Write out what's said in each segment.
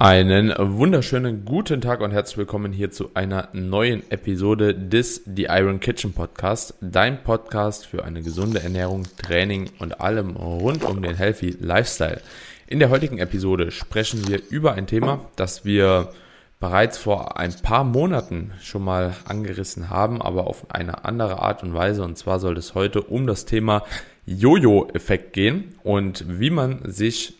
Einen wunderschönen guten Tag und herzlich willkommen hier zu einer neuen Episode des The Iron Kitchen Podcast, dein Podcast für eine gesunde Ernährung, Training und allem rund um den Healthy Lifestyle. In der heutigen Episode sprechen wir über ein Thema, das wir bereits vor ein paar Monaten schon mal angerissen haben, aber auf eine andere Art und Weise. Und zwar soll es heute um das Thema Jojo-Effekt gehen und wie man sich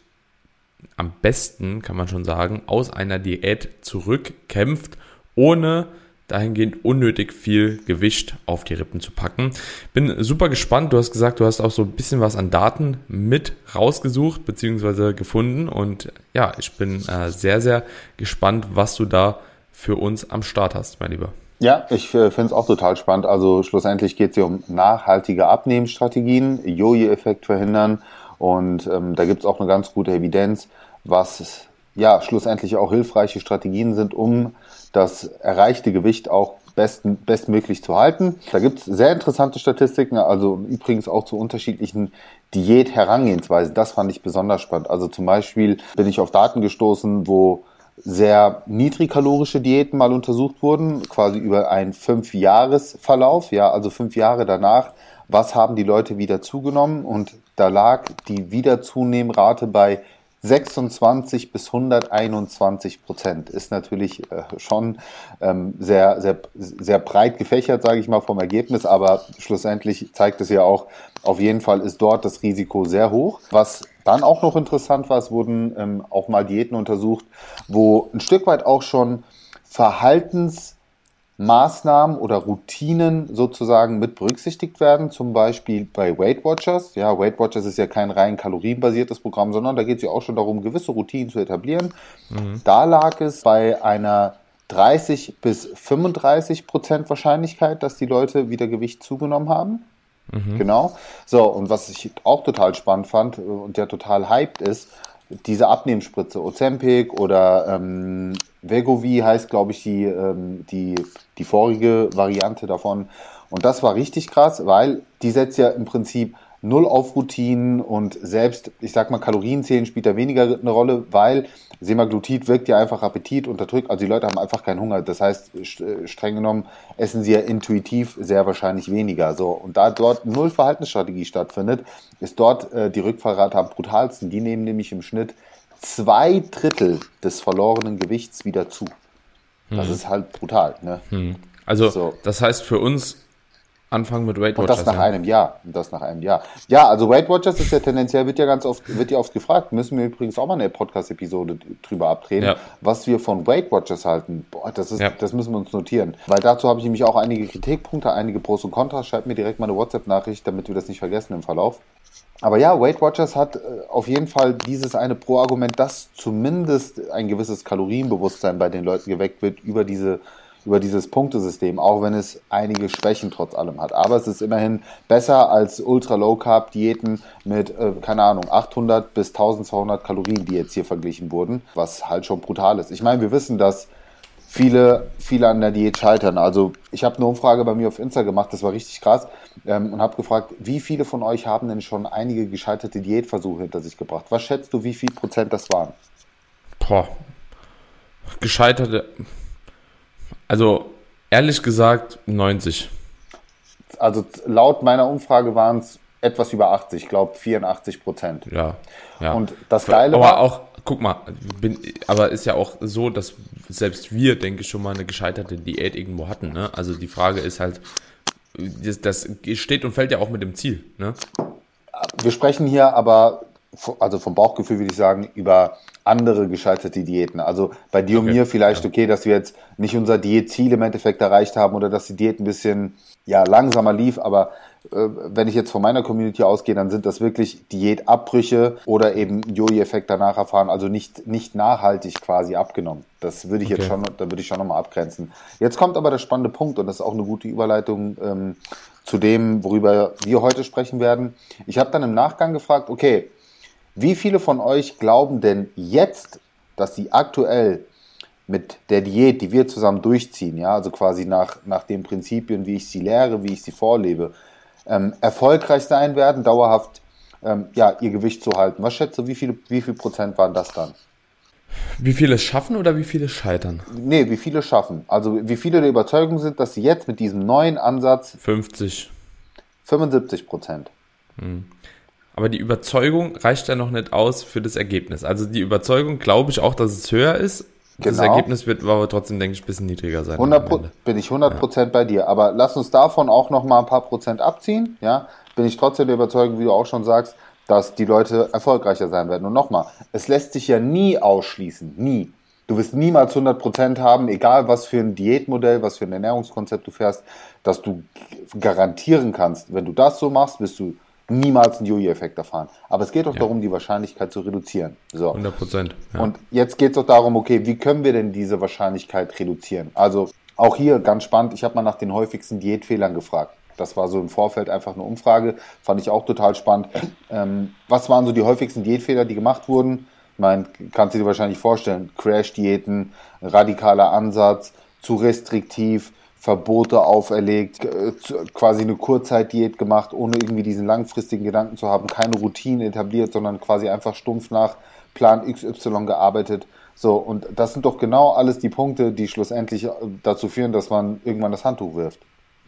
am besten, kann man schon sagen, aus einer Diät zurückkämpft, ohne dahingehend unnötig viel Gewicht auf die Rippen zu packen. Bin super gespannt. Du hast gesagt, du hast auch so ein bisschen was an Daten mit rausgesucht bzw. gefunden. Und ja, ich bin äh, sehr, sehr gespannt, was du da für uns am Start hast, mein Lieber. Ja, ich äh, finde es auch total spannend. Also schlussendlich geht es hier um nachhaltige Abnehmensstrategien, Jojo-Effekt verhindern. Und ähm, da gibt es auch eine ganz gute Evidenz, was ja schlussendlich auch hilfreiche Strategien sind, um das erreichte Gewicht auch besten, bestmöglich zu halten. Da gibt es sehr interessante Statistiken, also übrigens auch zu unterschiedlichen Diät-Herangehensweisen. Das fand ich besonders spannend. Also zum Beispiel bin ich auf Daten gestoßen, wo sehr niedrigkalorische Diäten mal untersucht wurden, quasi über einen Fünf-Jahres-Verlauf, ja, also fünf Jahre danach. Was haben die Leute wieder zugenommen? Und da lag die Wiederzunehmrate bei 26 bis 121 Prozent ist natürlich äh, schon ähm, sehr, sehr, sehr breit gefächert, sage ich mal, vom Ergebnis, aber schlussendlich zeigt es ja auch, auf jeden Fall ist dort das Risiko sehr hoch. Was dann auch noch interessant war, es wurden ähm, auch mal Diäten untersucht, wo ein Stück weit auch schon Verhaltens Maßnahmen oder Routinen sozusagen mit berücksichtigt werden, zum Beispiel bei Weight Watchers. Ja, Weight Watchers ist ja kein rein kalorienbasiertes Programm, sondern da geht es ja auch schon darum, gewisse Routinen zu etablieren. Mhm. Da lag es bei einer 30 bis 35 Prozent Wahrscheinlichkeit, dass die Leute wieder Gewicht zugenommen haben. Mhm. Genau. So, und was ich auch total spannend fand und der total hyped ist, diese Abnehmspritze, Ozempic oder ähm, Vegovi heißt, glaube ich, die, ähm, die, die vorige Variante davon. Und das war richtig krass, weil die setzt ja im Prinzip null auf Routinen und selbst, ich sag mal, Kalorienzählen spielt da weniger eine Rolle, weil Semaglutid wirkt ja einfach Appetit unterdrückt. Also die Leute haben einfach keinen Hunger. Das heißt, streng genommen essen sie ja intuitiv sehr wahrscheinlich weniger. So und da dort null Verhaltensstrategie stattfindet, ist dort äh, die Rückfallrate am brutalsten. Die nehmen nämlich im Schnitt zwei Drittel des verlorenen Gewichts wieder zu. Das hm. ist halt brutal. Ne? Hm. Also so. das heißt für uns anfangen mit Weight Watchers. Und das nach ja. einem Jahr. Und das nach einem Jahr. Ja, also Weight Watchers ist ja tendenziell, wird ja ganz oft, wird ja oft gefragt. Müssen wir übrigens auch mal eine Podcast-Episode drüber abdrehen, ja. was wir von Weight Watchers halten. Boah, das ist, ja. das müssen wir uns notieren. Weil dazu habe ich nämlich auch einige Kritikpunkte, einige Pros und Kontras. Schreibt mir direkt mal eine WhatsApp-Nachricht, damit wir das nicht vergessen im Verlauf. Aber ja, Weight Watchers hat äh, auf jeden Fall dieses eine Pro-Argument, dass zumindest ein gewisses Kalorienbewusstsein bei den Leuten geweckt wird über diese über dieses Punktesystem, auch wenn es einige Schwächen trotz allem hat. Aber es ist immerhin besser als Ultra-Low-Carb-Diäten mit, äh, keine Ahnung, 800 bis 1200 Kalorien, die jetzt hier verglichen wurden, was halt schon brutal ist. Ich meine, wir wissen, dass viele, viele an der Diät scheitern. Also ich habe eine Umfrage bei mir auf Insta gemacht, das war richtig krass, ähm, und habe gefragt, wie viele von euch haben denn schon einige gescheiterte Diätversuche hinter sich gebracht? Was schätzt du, wie viel Prozent das waren? Boah, gescheiterte, also ehrlich gesagt 90. Also laut meiner Umfrage waren es etwas über 80, ich glaube 84 Prozent. Ja, ja. Und das Geile aber war auch, guck mal, bin, aber ist ja auch so, dass selbst wir, denke ich, schon mal eine gescheiterte Diät irgendwo hatten. Ne? Also die Frage ist halt, das, das steht und fällt ja auch mit dem Ziel. Ne? Wir sprechen hier aber, also vom Bauchgefühl würde ich sagen, über andere gescheiterte Diäten. Also bei dir okay. und mir vielleicht ja. okay, dass wir jetzt nicht unser Diätziel im Endeffekt erreicht haben oder dass die Diät ein bisschen ja, langsamer lief, aber äh, wenn ich jetzt von meiner Community ausgehe, dann sind das wirklich Diätabbrüche oder eben Jojo-Effekt danach erfahren, also nicht, nicht nachhaltig quasi abgenommen. Das würde ich okay. jetzt schon, da würde ich schon nochmal abgrenzen. Jetzt kommt aber der spannende Punkt und das ist auch eine gute Überleitung ähm, zu dem, worüber wir heute sprechen werden. Ich habe dann im Nachgang gefragt, okay, wie viele von euch glauben denn jetzt, dass sie aktuell mit der Diät, die wir zusammen durchziehen, ja, also quasi nach, nach den Prinzipien, wie ich sie lehre, wie ich sie vorlebe, ähm, erfolgreich sein werden, dauerhaft ähm, ja, ihr Gewicht zu halten? Was schätzt du, wie viel, wie viel Prozent waren das dann? Wie viele schaffen oder wie viele scheitern? Nee, wie viele schaffen. Also wie viele der Überzeugung sind, dass sie jetzt mit diesem neuen Ansatz 50. 75 Prozent. Aber die Überzeugung reicht ja noch nicht aus für das Ergebnis. Also die Überzeugung glaube ich auch, dass es höher ist. Das Genau. Ergebnis wird aber trotzdem, denke ich, ein bisschen niedriger sein. am 100 Pro Ende. bin ich 100 Prozent bei dir. Aber lass uns davon auch noch mal ein paar Prozent abziehen. Ja, bin ich trotzdem der Überzeugung, wie du auch schon sagst, dass die Leute erfolgreicher sein werden. Und nochmal, es lässt sich ja nie ausschließen, nie. Du wirst niemals 100 Prozent haben, egal was für ein Diätmodell, was für ein Ernährungskonzept du fährst, dass du garantieren kannst, wenn du das so machst, wirst du niemals einen Jojo-Effekt erfahren. Aber es geht doch darum, die Wahrscheinlichkeit zu reduzieren. So. 100 Prozent. Ja. Und jetzt geht es doch darum, okay, wie können wir denn diese Wahrscheinlichkeit reduzieren? Also auch hier ganz spannend, ich habe mal nach den häufigsten Diätfehlern gefragt. Das war so im Vorfeld einfach eine Umfrage, fand ich auch total spannend. Ähm, was waren so die häufigsten Diätfehler, die gemacht wurden? Ich meine, kannst du dir wahrscheinlich vorstellen, Crash-Diäten, radikaler Ansatz, zu restriktiv, Verbote auferlegt, äh, quasi eine Kurzzeitdiät gemacht, ohne irgendwie diesen langfristigen Gedanken zu haben, keine Routine etabliert, sondern quasi einfach stumpf nach Plan XY gearbeitet. So, und das sind doch genau alles die Punkte, die schlussendlich äh, dazu führen, dass man irgendwann das Handtuch wirft.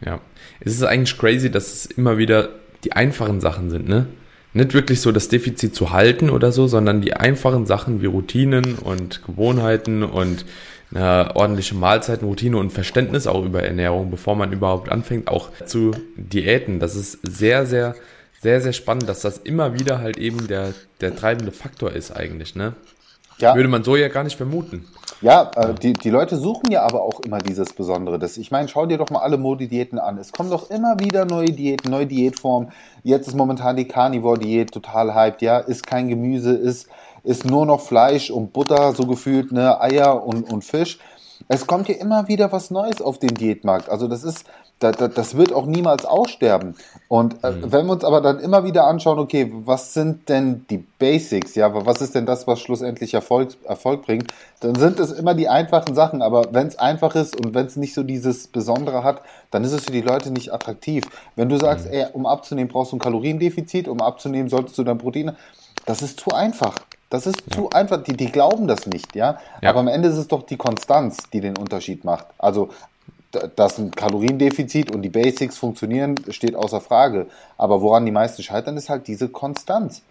Ja. Es ist eigentlich crazy, dass es immer wieder die einfachen Sachen sind, ne? Nicht wirklich so das Defizit zu halten oder so, sondern die einfachen Sachen wie Routinen und Gewohnheiten und eine ordentliche Mahlzeitenroutine und Verständnis auch über Ernährung, bevor man überhaupt anfängt, auch zu Diäten. Das ist sehr, sehr, sehr, sehr spannend, dass das immer wieder halt eben der, der treibende Faktor ist eigentlich, ne? Ja, Würde man so ja gar nicht vermuten. Ja, äh, die, die Leute suchen ja aber auch immer dieses Besondere. Das, ich meine, schau dir doch mal alle Modi-Diäten an. Es kommen doch immer wieder neue Diäten, neue Diätformen. Jetzt ist momentan die Carnivore-Diät total hyped, ja. Ist kein Gemüse, ist, ist nur noch Fleisch und Butter, so gefühlt, ne, Eier und, und Fisch. Es kommt ja immer wieder was Neues auf den Diätmarkt. Also das ist, da, da, das wird auch niemals aussterben. Und äh, wenn wir uns aber dann immer wieder anschauen, okay, was sind denn die Basics, ja, was ist denn das, was schlussendlich Erfolg, Erfolg bringt, dann sind es immer die einfachen Sachen. Aber wenn es einfach ist und wenn es nicht so dieses Besondere hat, dann ist es für die Leute nicht attraktiv. Wenn du sagst, ey, um abzunehmen brauchst du ein Kaloriendefizit, um abzunehmen solltest du dann Proteine, das ist zu einfach. Das ist zu einfach. Die, die glauben das nicht, ja? Ja. Aber am Ende ist es doch die Konstanz, die den Unterschied macht. Also, dass ein Kaloriendefizit und die Basics funktionieren, steht außer Frage. Aber woran die meisten scheitern, ist halt diese Konstanz.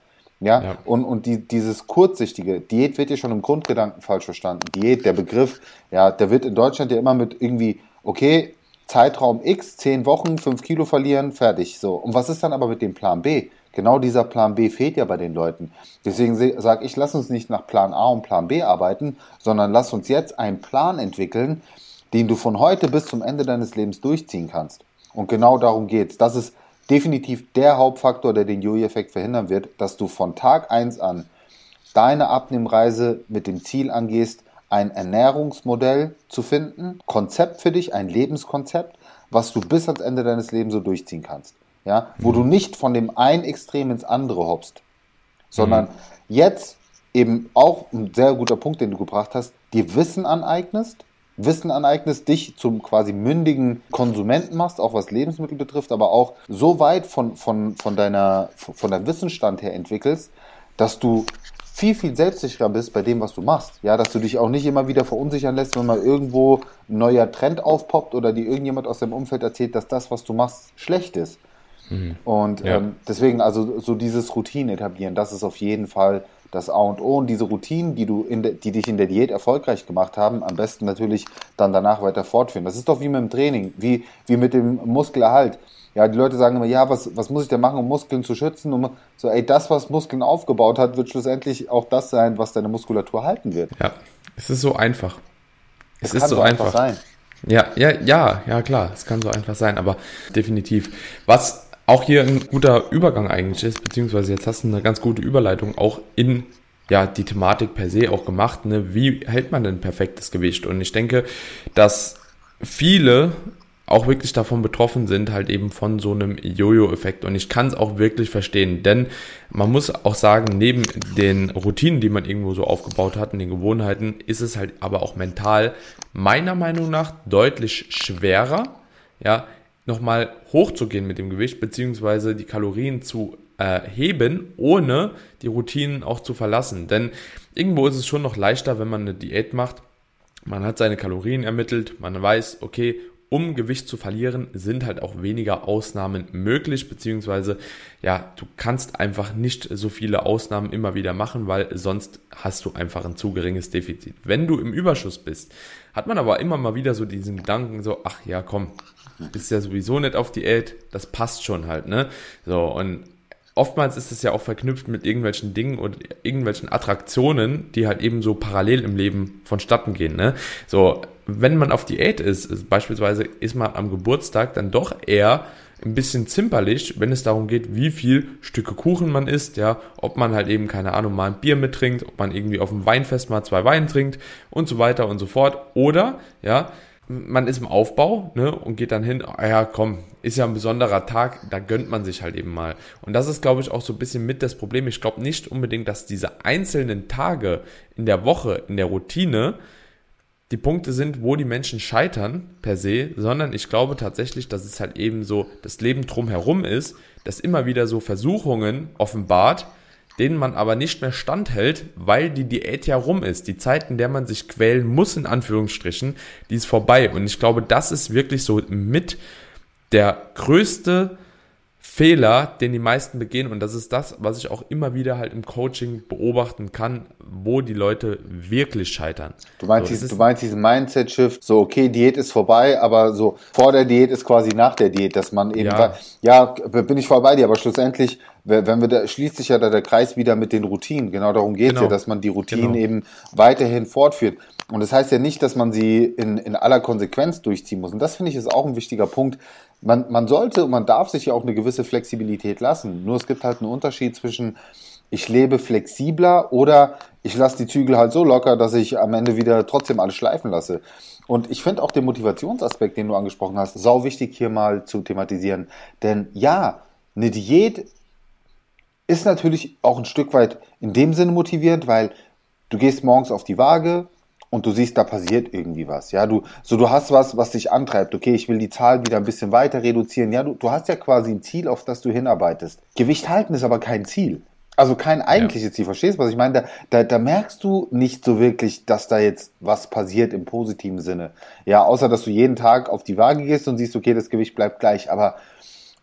Ja, Ja. und, und die, dieses kurzsichtige, Diät wird ja schon im Grundgedanken falsch verstanden. Diät, der Begriff, ja, der wird in Deutschland ja immer mit irgendwie, okay, Zeitraum X, 10 Wochen, 5 Kilo verlieren, fertig. So. Und was ist dann aber mit dem Plan B? Genau dieser Plan B fehlt ja bei den Leuten. Deswegen sage ich, lass uns nicht nach Plan A und Plan B arbeiten, sondern lass uns jetzt einen Plan entwickeln, den du von heute bis zum Ende deines Lebens durchziehen kannst. Und genau darum geht's. Das ist definitiv der Hauptfaktor, der den Jojo-Effekt verhindern wird, dass du von Tag eins an deine Abnehmreise mit dem Ziel angehst, ein Ernährungsmodell zu finden, Konzept für dich, ein Lebenskonzept, was du bis ans Ende deines Lebens so durchziehen kannst. Ja, wo du nicht von dem einen Extrem ins andere hoppst, sondern jetzt eben auch ein sehr guter Punkt, den du gebracht hast, dir Wissen aneignest, Wissen aneignest, dich zum quasi mündigen Konsumenten machst, auch was Lebensmittel betrifft, aber auch so weit von, von, von, deiner, von deinem Wissensstand her entwickelst, dass du viel, viel selbstsicherer bist bei dem, was du machst. Ja, dass du dich auch nicht immer wieder verunsichern lässt, wenn mal irgendwo ein neuer Trend aufpoppt oder dir irgendjemand aus deinem Umfeld erzählt, dass das, was du machst, schlecht ist. Und Ja. ähm, deswegen, also so dieses Routinen etablieren, das ist auf jeden Fall das A und O. Und diese Routinen, die du in der, die dich in der Diät erfolgreich gemacht haben, am besten natürlich dann danach weiter fortführen. Das ist doch wie mit dem Training, wie, wie mit dem Muskelerhalt. Ja, die Leute sagen immer, ja, was, was muss ich denn machen, um Muskeln zu schützen? Um, so, ey, das, was Muskeln aufgebaut hat, wird schlussendlich auch das sein, was deine Muskulatur halten wird. Ja, es ist so einfach. Es Das ist so einfach. sein. Ja, ja, ja, ja, klar, es kann so einfach sein, aber definitiv. Was auch hier ein guter Übergang eigentlich ist, beziehungsweise jetzt hast du eine ganz gute Überleitung auch in ja, die Thematik per se auch gemacht, ne? Wie hält man denn perfektes Gewicht? Und ich denke, dass viele auch wirklich davon betroffen sind, halt eben von so einem Jojo-Effekt. Und ich kann es auch wirklich verstehen, denn man muss auch sagen, neben den Routinen, die man irgendwo so aufgebaut hat, und den Gewohnheiten, ist es halt aber auch mental meiner Meinung nach deutlich schwerer, ja, nochmal hochzugehen mit dem Gewicht, beziehungsweise die Kalorien zu äh, heben, ohne die Routinen auch zu verlassen. Denn irgendwo ist es schon noch leichter, wenn man eine Diät macht. Man hat seine Kalorien ermittelt, man weiß, okay, um Gewicht zu verlieren, sind halt auch weniger Ausnahmen möglich, beziehungsweise ja, du kannst einfach nicht so viele Ausnahmen immer wieder machen, weil sonst hast du einfach ein zu geringes Defizit. Wenn du im Überschuss bist, hat man aber immer mal wieder so diesen Gedanken so, ach ja, komm, bist ja sowieso nicht auf Diät, das passt schon halt, ne? So, und oftmals ist es ja auch verknüpft mit irgendwelchen Dingen und irgendwelchen Attraktionen, die halt eben so parallel im Leben vonstatten gehen. Ne? So, wenn man auf Diät ist, beispielsweise ist man am Geburtstag dann doch eher ein bisschen zimperlich, wenn es darum geht, wie viel Stücke Kuchen man isst, ja, ob man halt eben, keine Ahnung, mal ein Bier mittrinkt, ob man irgendwie auf dem Weinfest mal zwei Wein trinkt und so weiter und so fort. Oder, ja, man ist im Aufbau ne, und geht dann hin, ah ja, komm, ist ja ein besonderer Tag, da gönnt man sich halt eben mal. Und das ist, glaube ich, auch so ein bisschen mit das Problem. Ich glaube nicht unbedingt, dass diese einzelnen Tage in der Woche, in der Routine, die Punkte sind, wo die Menschen scheitern per se, sondern ich glaube tatsächlich, dass es halt eben so das Leben drumherum ist, dass immer wieder so Versuchungen offenbart, denen man aber nicht mehr standhält, weil die Diät ja rum ist. Die Zeit, in der man sich quälen muss, in Anführungsstrichen, die ist vorbei. Und ich glaube, das ist wirklich so mit der größte Fehler, den die meisten begehen. Und das ist das, was ich auch immer wieder halt im Coaching beobachten kann, wo die Leute wirklich scheitern. Du meinst, so, diesen, du meinst diesen Mindset-Shift, so, okay, Diät ist vorbei, aber so vor der Diät ist quasi nach der Diät, dass man eben, ja, ja bin ich voll bei dir, aber schlussendlich, wenn wir da, schließt sich ja da der Kreis wieder mit den Routinen. Genau darum geht es genau. ja, dass man die Routinen genau. eben weiterhin fortführt. Und das heißt ja nicht, dass man sie in, in aller Konsequenz durchziehen muss. Und das finde ich ist auch ein wichtiger Punkt. Man, man sollte und man darf sich ja auch eine gewisse Flexibilität lassen. Nur es gibt halt einen Unterschied zwischen ich lebe flexibler oder ich lasse die Zügel halt so locker, dass ich am Ende wieder trotzdem alles schleifen lasse. Und ich finde auch den Motivationsaspekt, den du angesprochen hast, sau wichtig hier mal zu thematisieren. Denn ja, eine Diät ist natürlich auch ein Stück weit in dem Sinne motivierend, weil du gehst morgens auf die Waage, und du siehst, da passiert irgendwie was. Ja, du, so du hast was, was dich antreibt. Okay, ich will die Zahl wieder ein bisschen weiter reduzieren. Ja, du, du hast ja quasi ein Ziel, auf das du hinarbeitest. Gewicht halten ist aber kein Ziel. Also kein eigentliches ja. Ziel. Verstehst du, was ich meine? Da, da, da merkst du nicht so wirklich, dass da jetzt was passiert im positiven Sinne. Ja, außer dass du jeden Tag auf die Waage gehst und siehst, okay, das Gewicht bleibt gleich. Aber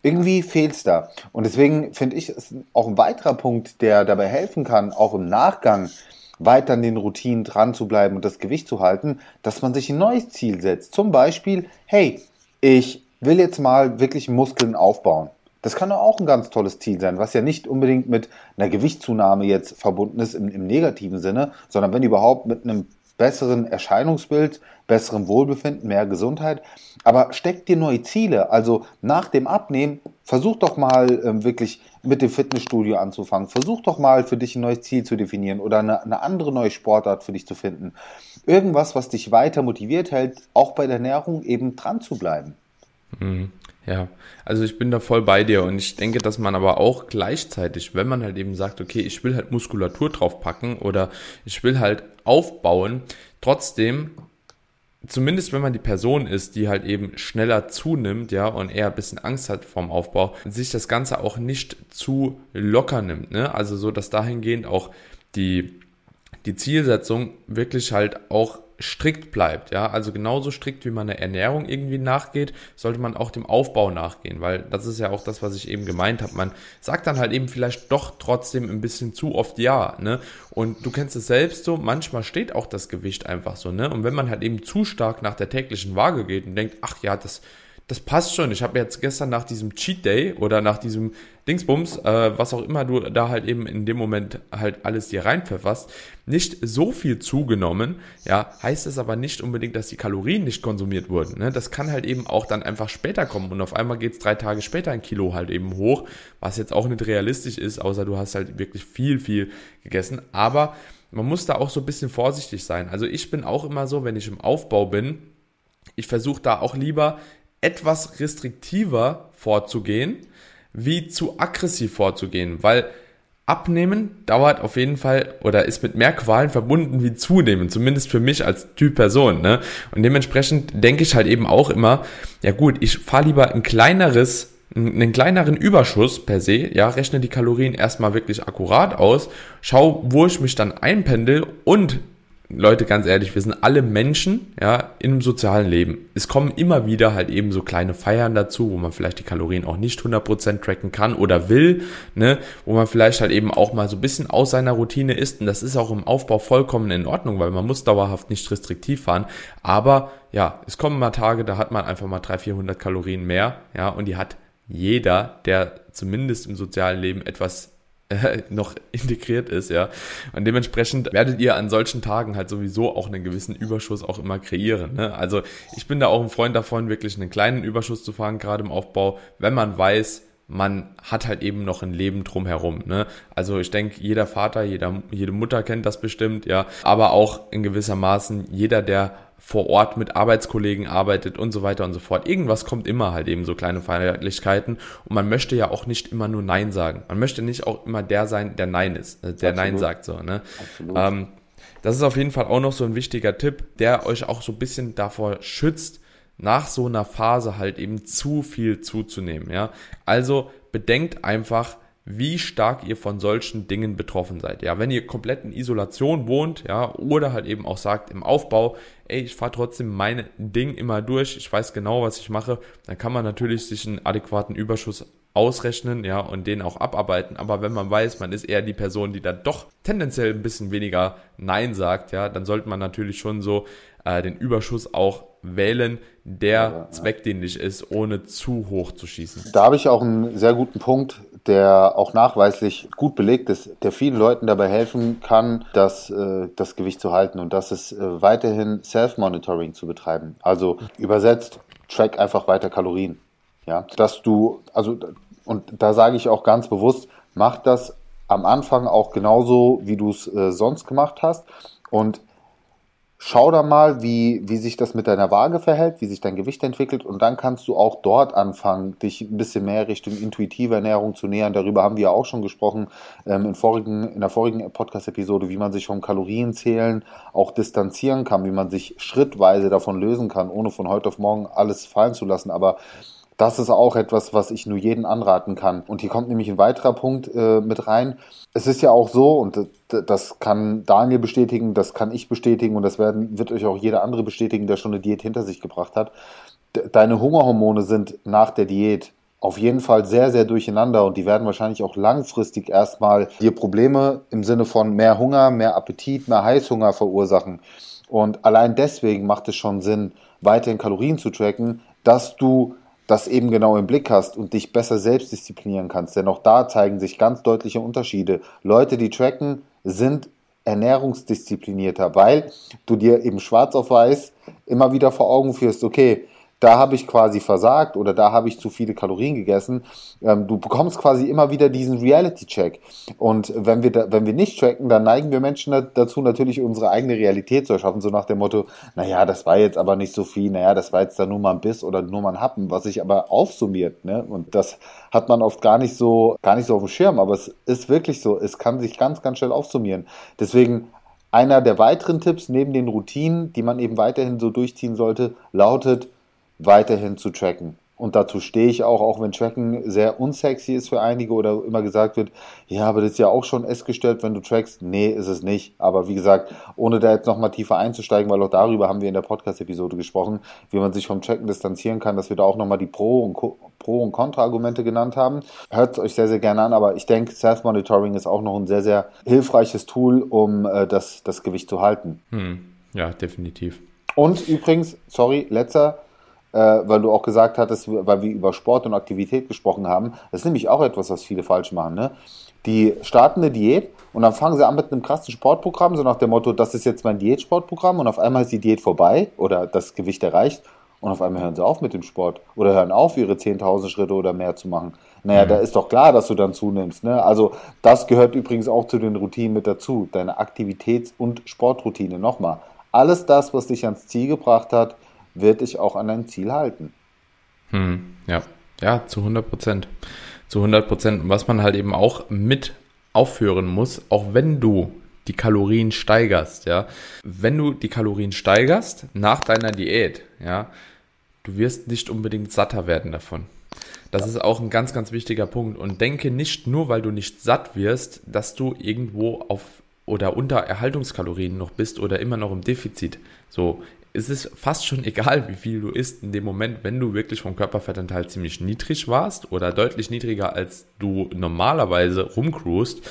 irgendwie fehlt's da. Und deswegen finde ich es auch ein weiterer Punkt, der dabei helfen kann, auch im Nachgang weiter an den Routinen dran zu bleiben und das Gewicht zu halten, dass man sich ein neues Ziel setzt. Zum Beispiel, hey, ich will jetzt mal wirklich Muskeln aufbauen. Das kann auch ein ganz tolles Ziel sein, was ja nicht unbedingt mit einer Gewichtszunahme jetzt verbunden ist im, im negativen Sinne, sondern wenn überhaupt mit einem besseren Erscheinungsbild, besserem Wohlbefinden, mehr Gesundheit. Aber steck dir neue Ziele. Also nach dem Abnehmen, versuch doch mal ähm, wirklich mit dem Fitnessstudio anzufangen. Versuch doch mal für dich ein neues Ziel zu definieren oder eine, eine andere neue Sportart für dich zu finden. Irgendwas, was dich weiter motiviert hält, auch bei der Ernährung eben dran zu bleiben. Mhm. Ja, also ich bin da voll bei dir und ich denke, dass man aber auch gleichzeitig, wenn man halt eben sagt, okay, ich will halt Muskulatur draufpacken oder ich will halt aufbauen, trotzdem zumindest wenn man die Person ist, die halt eben schneller zunimmt, ja, und eher ein bisschen Angst hat vorm Aufbau, sich das Ganze auch nicht zu locker nimmt, ne? Also so, dass dahingehend auch die, die Zielsetzung wirklich halt auch strikt bleibt, ja, also genauso strikt wie man der Ernährung irgendwie nachgeht, sollte man auch dem Aufbau nachgehen, weil das ist ja auch das, was ich eben gemeint habe. Man sagt dann halt eben vielleicht doch trotzdem ein bisschen zu oft ja, ne? Und du kennst es selbst so, manchmal steht auch das Gewicht einfach so, ne? Und wenn man halt eben zu stark nach der täglichen Waage geht und denkt, ach ja, das das passt schon. Ich habe jetzt gestern nach diesem Cheat Day oder nach diesem Dingsbums, äh, was auch immer du da halt eben in dem Moment halt alles dir reinpfefferst, nicht so viel zugenommen. Ja, heißt es aber nicht unbedingt, dass die Kalorien nicht konsumiert wurden. Ne? Das kann halt eben auch dann einfach später kommen und auf einmal geht's drei Tage später ein Kilo halt eben hoch, was jetzt auch nicht realistisch ist, außer du hast halt wirklich viel, viel gegessen. Aber man muss da auch so ein bisschen vorsichtig sein. Also ich bin auch immer so, wenn ich im Aufbau bin, ich versuche da auch lieber etwas restriktiver vorzugehen, wie zu aggressiv vorzugehen, weil Abnehmen dauert auf jeden Fall oder ist mit mehr Qualen verbunden wie zunehmen, zumindest für mich als Typ Person. Ne? Und dementsprechend denke ich halt eben auch immer, ja gut, ich fahre lieber ein kleineres einen kleineren Überschuss per se, ja, rechne die Kalorien erstmal wirklich akkurat aus, schau, wo ich mich dann einpendel und Leute, ganz ehrlich, wir sind alle Menschen, ja, im sozialen Leben. Es kommen immer wieder halt eben so kleine Feiern dazu, wo man vielleicht die Kalorien auch nicht 100% tracken kann oder will, ne, wo man vielleicht halt eben auch mal so ein bisschen aus seiner Routine ist und das ist auch im Aufbau vollkommen in Ordnung, weil man muss dauerhaft nicht restriktiv fahren, aber ja, es kommen mal Tage, da hat man einfach mal 300, 400 Kalorien mehr, ja, und die hat jeder, der zumindest im sozialen Leben etwas äh, noch integriert ist, ja. Und dementsprechend werdet ihr an solchen Tagen halt sowieso auch einen gewissen Überschuss auch immer kreieren. Ne? Also ich bin da auch ein Freund davon, wirklich einen kleinen Überschuss zu fahren, gerade im Aufbau, wenn man weiß, man hat halt eben noch ein Leben drumherum. Ne? Also ich denke, jeder Vater, jeder, jede Mutter kennt das bestimmt, ja, aber auch in gewisser Maßen jeder, der vor Ort mit Arbeitskollegen arbeitet und so weiter und so fort. Irgendwas kommt immer halt eben so kleine Feierlichkeiten und man möchte ja auch nicht immer nur Nein sagen. Man möchte nicht auch immer der sein, der Nein ist, äh, der Absolut. Nein sagt so. Ne? Ähm, das ist auf jeden Fall auch noch so ein wichtiger Tipp, der euch auch so ein bisschen davor schützt, nach so einer Phase halt eben zu viel zuzunehmen. Ja, also bedenkt einfach, wie stark ihr von solchen Dingen betroffen seid. Ja, wenn ihr komplett in Isolation wohnt, ja, oder halt eben auch sagt im Aufbau, ey, ich fahre trotzdem mein Ding immer durch, ich weiß genau, was ich mache, dann kann man natürlich sich einen adäquaten Überschuss ausrechnen, ja, und den auch abarbeiten. Aber wenn man weiß, man ist eher die Person, die dann doch tendenziell ein bisschen weniger Nein sagt, ja, dann sollte man natürlich schon so äh, den Überschuss auch wählen, der zweckdienlich ist, ohne zu hoch zu schießen. Da habe ich auch einen sehr guten Punkt, der auch nachweislich gut belegt ist, der vielen Leuten dabei helfen kann, das, äh, das Gewicht zu halten. Und das ist äh, weiterhin Self-Monitoring zu betreiben. Also übersetzt, track einfach weiter Kalorien. Ja, dass du, also, und da sage ich auch ganz bewusst, mach das am Anfang auch genauso, wie du es äh, sonst gemacht hast. Und Schau da mal, wie, wie sich das mit deiner Waage verhält, wie sich dein Gewicht entwickelt und dann kannst du auch dort anfangen, dich ein bisschen mehr Richtung intuitive Ernährung zu nähern. Darüber haben wir ja auch schon gesprochen ähm, in, vorigen, in der vorigen Podcast-Episode, wie man sich vom Kalorienzählen auch distanzieren kann, wie man sich schrittweise davon lösen kann, ohne von heute auf morgen alles fallen zu lassen. Aber das ist auch etwas, was ich nur jeden anraten kann. Und hier kommt nämlich ein weiterer Punkt äh, mit rein. Es ist ja auch so, und das kann Daniel bestätigen, das kann ich bestätigen und das werden, wird euch auch jeder andere bestätigen, der schon eine Diät hinter sich gebracht hat. Deine Hungerhormone sind nach der Diät auf jeden Fall sehr, sehr durcheinander und die werden wahrscheinlich auch langfristig erstmal dir Probleme im Sinne von mehr Hunger, mehr Appetit, mehr Heißhunger verursachen. Und allein deswegen macht es schon Sinn, weiterhin Kalorien zu tracken, dass du das eben genau im Blick hast und dich besser selbst disziplinieren kannst. Denn auch da zeigen sich ganz deutliche Unterschiede. Leute, die tracken, sind ernährungsdisziplinierter, weil du dir eben schwarz auf weiß immer wieder vor Augen führst, okay, da habe ich quasi versagt oder da habe ich zu viele Kalorien gegessen. Ähm, du bekommst quasi immer wieder diesen Reality-Check. Und wenn wir, da, wenn wir nicht tracken, dann neigen wir Menschen dazu, natürlich unsere eigene Realität zu erschaffen, so nach dem Motto, naja, das war jetzt aber nicht so viel, naja, das war jetzt da nur mal ein Biss oder nur mal ein Happen, was sich aber aufsummiert. Ne? Und das hat man oft gar nicht so, gar nicht so auf dem Schirm, aber es ist wirklich so, es kann sich ganz, ganz schnell aufsummieren. Deswegen einer der weiteren Tipps neben den Routinen, die man eben weiterhin so durchziehen sollte, lautet, weiterhin zu tracken. Und dazu stehe ich auch, auch wenn Tracken sehr unsexy ist für einige oder immer gesagt wird, ja, aber das ist ja auch schon essgestört, wenn du trackst. Nee, ist es nicht. Aber wie gesagt, ohne da jetzt nochmal tiefer einzusteigen, weil auch darüber haben wir in der Podcast-Episode gesprochen, wie man sich vom Tracken distanzieren kann, dass wir da auch nochmal die Pro- und, Pro und Kontra-Argumente genannt haben. Hört es euch sehr, sehr gerne an, aber ich denke, Self-Monitoring ist auch noch ein sehr, sehr hilfreiches Tool, um äh, das, das Gewicht zu halten. Hm. Ja, definitiv. Und übrigens, sorry, letzter weil du auch gesagt hattest, weil wir über Sport und Aktivität gesprochen haben. Das ist nämlich auch etwas, was viele falsch machen. Ne? Die starten eine Diät und dann fangen sie an mit einem krassen Sportprogramm, so nach dem Motto, das ist jetzt mein Diätsportprogramm und auf einmal ist die Diät vorbei oder das Gewicht erreicht und auf einmal hören sie auf mit dem Sport oder hören auf, ihre 10.000 Schritte oder mehr zu machen. Naja, mhm. da ist doch klar, dass du dann zunimmst. Ne? Also das gehört übrigens auch zu den Routinen mit dazu, deine Aktivitäts- und Sportroutine. Nochmal, alles das, was dich ans Ziel gebracht hat, wird dich auch an dein Ziel halten. Hm, ja, ja, zu 100 Prozent. Zu 100 Prozent. Was man halt eben auch mit aufführen muss, auch wenn du die Kalorien steigerst, ja, wenn du die Kalorien steigerst nach deiner Diät, ja, du wirst nicht unbedingt satter werden davon. Das ist auch ein ganz, ganz wichtiger Punkt. Und denke nicht nur, weil du nicht satt wirst, dass du irgendwo auf oder unter Erhaltungskalorien noch bist oder immer noch im Defizit. So, es ist fast schon egal, wie viel du isst in dem Moment, wenn du wirklich vom Körperfettanteil ziemlich niedrig warst oder deutlich niedriger als du normalerweise rumcruist,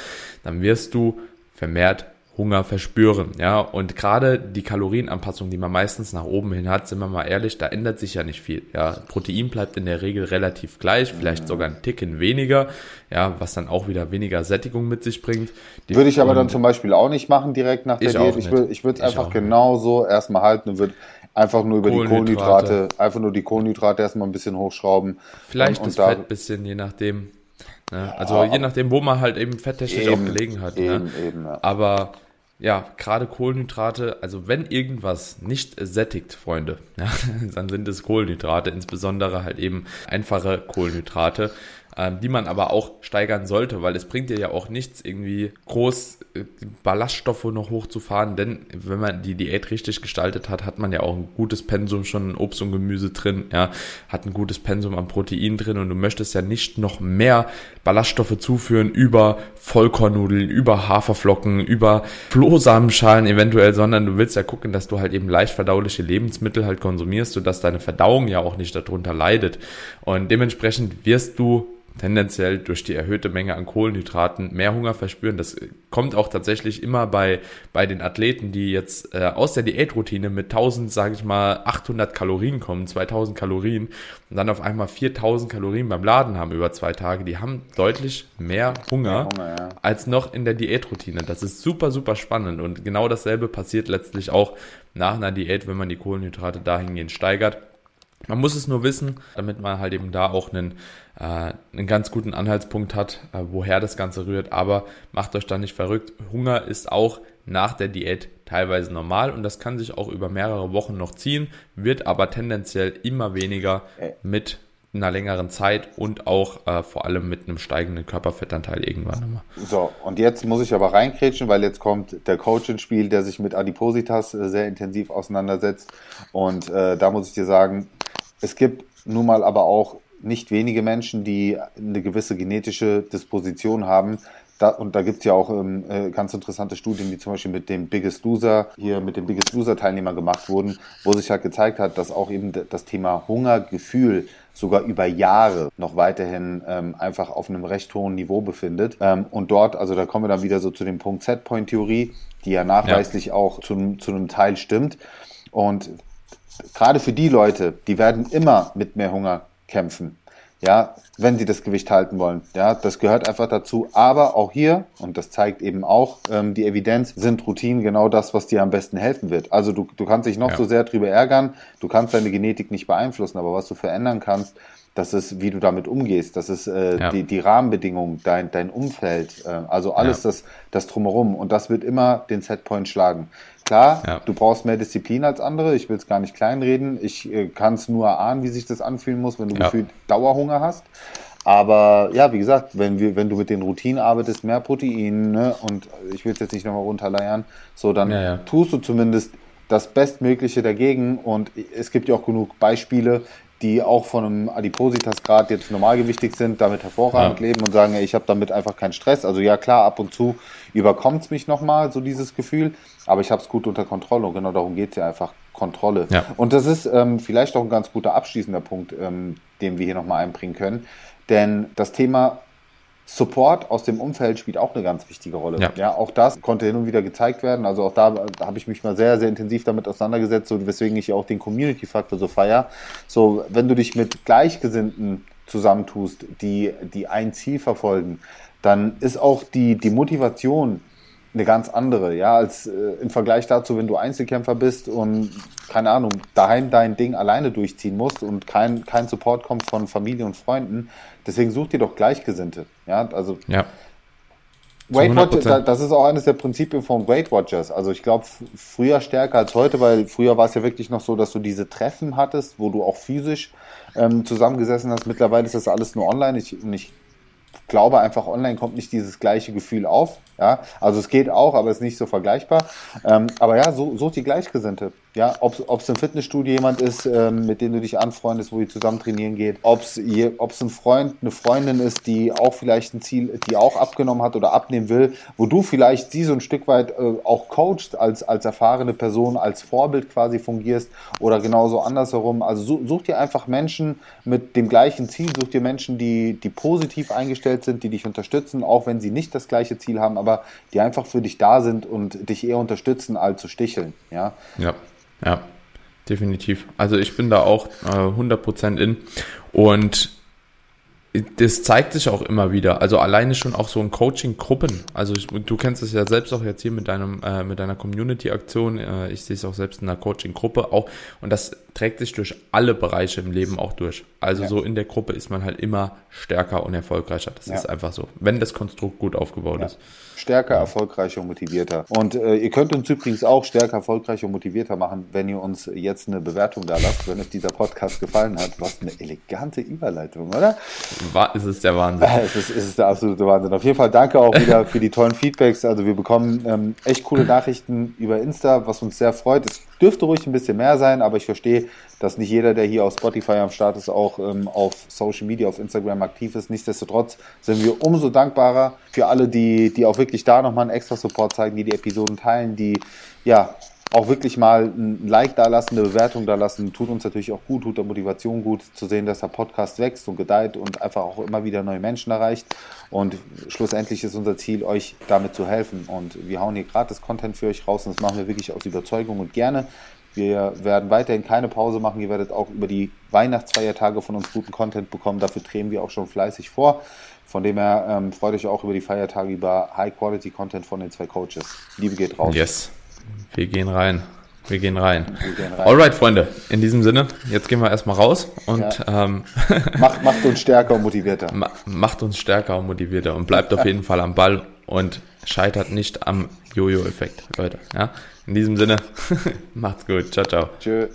dann wirst du vermehrt Hunger verspüren. Ja, und gerade die Kalorienanpassung, die man meistens nach oben hin hat, sind wir mal ehrlich, da ändert sich ja nicht viel. Ja, Protein bleibt in der Regel relativ gleich, vielleicht mhm. sogar ein Ticken weniger, ja, was dann auch wieder weniger Sättigung mit sich bringt. Die würde ich aber dann zum Beispiel auch nicht machen direkt nach der Diät. Ich würde ich würde es einfach genauso erstmal halten und würde einfach nur über Kohlenhydrate. die Kohlenhydrate, einfach nur die Kohlenhydrate erstmal ein bisschen hochschrauben. Vielleicht und, und das da, Fett bisschen, je nachdem. Ne? Also je nachdem, wo man halt eben fetttechnisch auch gelegen hat. Eben, ne? eben, ja. Aber ja, gerade Kohlenhydrate, also wenn irgendwas nicht sättigt, Freunde, ja, dann sind es Kohlenhydrate, insbesondere halt eben einfache Kohlenhydrate ähm, die man aber auch steigern sollte, weil es bringt dir ja auch nichts, irgendwie groß äh, Ballaststoffe noch hochzufahren, denn wenn man die Diät richtig gestaltet hat, hat man ja auch ein gutes Pensum schon in Obst und Gemüse drin, ja, hat ein gutes Pensum an Protein drin und du möchtest ja nicht noch mehr Ballaststoffe zuführen über Vollkornnudeln, über Haferflocken, über Flohsamenschalen eventuell, sondern du willst ja gucken, dass du halt eben leicht verdauliche Lebensmittel halt konsumierst, sodass deine Verdauung ja auch nicht darunter leidet. Und dementsprechend wirst du tendenziell durch die erhöhte Menge an Kohlenhydraten mehr Hunger verspüren. Das kommt auch tatsächlich immer bei, bei den Athleten, die jetzt äh, aus der Diätroutine mit 1000, sage ich mal, 800 Kalorien kommen, 2000 Kalorien und dann auf einmal 4000 Kalorien beim Laden haben über zwei Tage. Die haben deutlich mehr Hunger, Hunger ja. als noch in der Diätroutine. Das ist super, super spannend und genau dasselbe passiert letztlich auch nach einer Diät, wenn man die Kohlenhydrate dahingehend steigert. Man muss es nur wissen, damit man halt eben da auch einen, einen ganz guten Anhaltspunkt hat, äh, woher das Ganze rührt. Aber macht euch da nicht verrückt. Hunger ist auch nach der Diät teilweise normal und das kann sich auch über mehrere Wochen noch ziehen, wird aber tendenziell immer weniger mit einer längeren Zeit und auch äh, vor allem mit einem steigenden Körperfettanteil irgendwann immer. So, und jetzt muss ich aber reinkrätschen, weil jetzt kommt der Coach ins Spiel, der sich mit Adipositas äh, sehr intensiv auseinandersetzt. Und äh, da muss ich dir sagen, es gibt nun mal aber auch nicht wenige Menschen, die eine gewisse genetische Disposition haben. Da, und da gibt es ja auch ähm, äh, ganz interessante Studien, die zum Beispiel mit dem Biggest Loser, hier mit dem Biggest Loser Teilnehmer gemacht wurden, wo sich halt gezeigt hat, dass auch eben das Thema Hungergefühl sogar über Jahre noch weiterhin ähm, einfach auf einem recht hohen Niveau befindet. Ähm, und dort, also da kommen wir dann wieder so zu dem Punkt Setpoint-Theorie, die ja nachweislich ja. auch zu, zu einem Teil stimmt. Und gerade für die Leute, die werden immer mit mehr Hunger kämpfen. Ja, wenn sie das Gewicht halten wollen. Ja, das gehört einfach dazu. Aber auch hier, und das zeigt eben auch ähm, die Evidenz, sind Routinen genau das, was dir am besten helfen wird. Also du, du kannst dich noch ja. so sehr drüber ärgern, du kannst deine Genetik nicht beeinflussen, aber was du verändern kannst, das ist, wie du damit umgehst, das ist äh, ja. die, die Rahmenbedingungen, dein, dein Umfeld, äh, also alles ja. das, das drumherum. Und das wird immer den Setpoint schlagen. Klar, ja. du brauchst mehr Disziplin als andere. Ich will es gar nicht kleinreden. Ich äh, kann es nur ahnen, wie sich das anfühlen muss, wenn du gefühlt Dauerhunger hast. Aber ja, wie gesagt, wenn, wir, wenn du mit den Routinen arbeitest, mehr Protein, ne, und ich will es jetzt nicht nochmal runterleiern, so dann tust du zumindest das Bestmögliche dagegen. Und es gibt ja auch genug Beispiele, die auch von einem Adipositasgrad jetzt normalgewichtig sind, damit hervorragend ja. leben und sagen, ey, ich habe damit einfach keinen Stress. Also ja klar, ab und zu überkommt es mich nochmal, so dieses Gefühl, aber ich habe es gut unter Kontrolle und genau darum geht es ja einfach, Kontrolle. Ja. Und das ist ähm, vielleicht auch ein ganz guter abschließender Punkt, ähm, den wir hier nochmal einbringen können, denn das Thema Support aus dem Umfeld spielt auch eine ganz wichtige Rolle. Ja. ja, auch das konnte hin und wieder gezeigt werden. Also auch da, da habe ich mich mal sehr, sehr intensiv damit auseinandergesetzt, so, weswegen ich auch den Community-Faktor so feier. So, wenn du dich mit Gleichgesinnten zusammentust, die, die ein Ziel verfolgen, dann ist auch die, die Motivation eine ganz andere, ja, als äh, im Vergleich dazu, wenn du Einzelkämpfer bist und keine Ahnung, daheim dein Ding alleine durchziehen musst und kein, kein Support kommt von Familie und Freunden. Deswegen such dir doch Gleichgesinnte, ja, also ja. Weight Watchers, das ist auch eines der Prinzipien von Weight Watchers. Also ich glaube, früher stärker als heute, weil früher war es ja wirklich noch so, dass du diese Treffen hattest, wo du auch physisch ähm, zusammengesessen hast. Mittlerweile ist das alles nur online. Ich, ich glaube einfach, online kommt nicht dieses gleiche Gefühl auf. Ja, also es geht auch, aber es ist nicht so vergleichbar. Ähm, aber ja, so, so die Gleichgesinnte. Ja, ob es im Fitnessstudio jemand ist, ähm, mit dem du dich anfreundest, wo ihr zusammen trainieren geht, ob es ein Freund, eine Freundin ist, die auch vielleicht ein Ziel, die auch abgenommen hat oder abnehmen will, wo du vielleicht sie so ein Stück weit äh, auch coachst, als, als erfahrene Person, als Vorbild quasi fungierst oder genauso andersherum. Also such dir einfach Menschen mit dem gleichen Ziel, such dir Menschen, die, die positiv eingestellt sind, die dich unterstützen, auch wenn sie nicht das gleiche Ziel haben, aber die einfach für dich da sind und dich eher unterstützen, als zu sticheln. Ja. ja. Ja, definitiv. Also ich bin da auch äh, 100% in und das zeigt sich auch immer wieder. Also alleine schon auch so in Coaching-Gruppen. Also ich, du kennst es ja selbst auch jetzt hier mit deinem äh, mit deiner Community-Aktion. Äh, ich sehe es auch selbst in einer Coaching-Gruppe auch. Und das trägt sich durch alle Bereiche im Leben auch durch. Also ja. so in der Gruppe ist man halt immer stärker und erfolgreicher. Das ja. ist einfach so, wenn das Konstrukt gut aufgebaut ja. ist stärker, erfolgreicher und motivierter. Und äh, ihr könnt uns übrigens auch stärker, erfolgreicher und motivierter machen, wenn ihr uns jetzt eine Bewertung da lasst, wenn euch dieser Podcast gefallen hat. Was eine elegante Überleitung, oder? War, ist es der Wahnsinn. es, ist, es ist der absolute Wahnsinn. Auf jeden Fall danke auch wieder für die tollen Feedbacks. Also wir bekommen ähm, echt coole Nachrichten über Insta, was uns sehr freut. Es dürfte ruhig ein bisschen mehr sein, aber ich verstehe, dass nicht jeder, der hier auf Spotify am Start ist, auch ähm, auf Social Media, auf Instagram aktiv ist. Nichtsdestotrotz sind wir umso dankbarer für alle, die, die auch wirklich da nochmal einen extra Support zeigen, die die Episoden teilen, die ja auch wirklich mal ein Like da lassen, eine Bewertung da lassen, tut uns natürlich auch gut, tut der Motivation gut, zu sehen, dass der Podcast wächst und gedeiht und einfach auch immer wieder neue Menschen erreicht. Und schlussendlich ist unser Ziel, euch damit zu helfen. Und wir hauen hier gratis Content für euch raus und das machen wir wirklich aus Überzeugung und gerne. Wir werden weiterhin keine Pause machen. Ihr werdet auch über die Weihnachtsfeiertage von uns guten Content bekommen. Dafür drehen wir auch schon fleißig vor. Von dem her ähm, freut euch auch über die Feiertage über High-Quality-Content von den zwei Coaches. Liebe geht raus. Yes, wir gehen rein. Wir gehen rein. Wir gehen rein. Alright, Freunde. In diesem Sinne, jetzt gehen wir erstmal raus und ja. ähm, macht, macht uns stärker und motivierter. macht uns stärker und motivierter und bleibt auf jeden Fall am Ball und scheitert nicht am Jojo-Effekt, Leute. Ja? In diesem Sinne, macht's gut. Ciao, ciao. Tschö.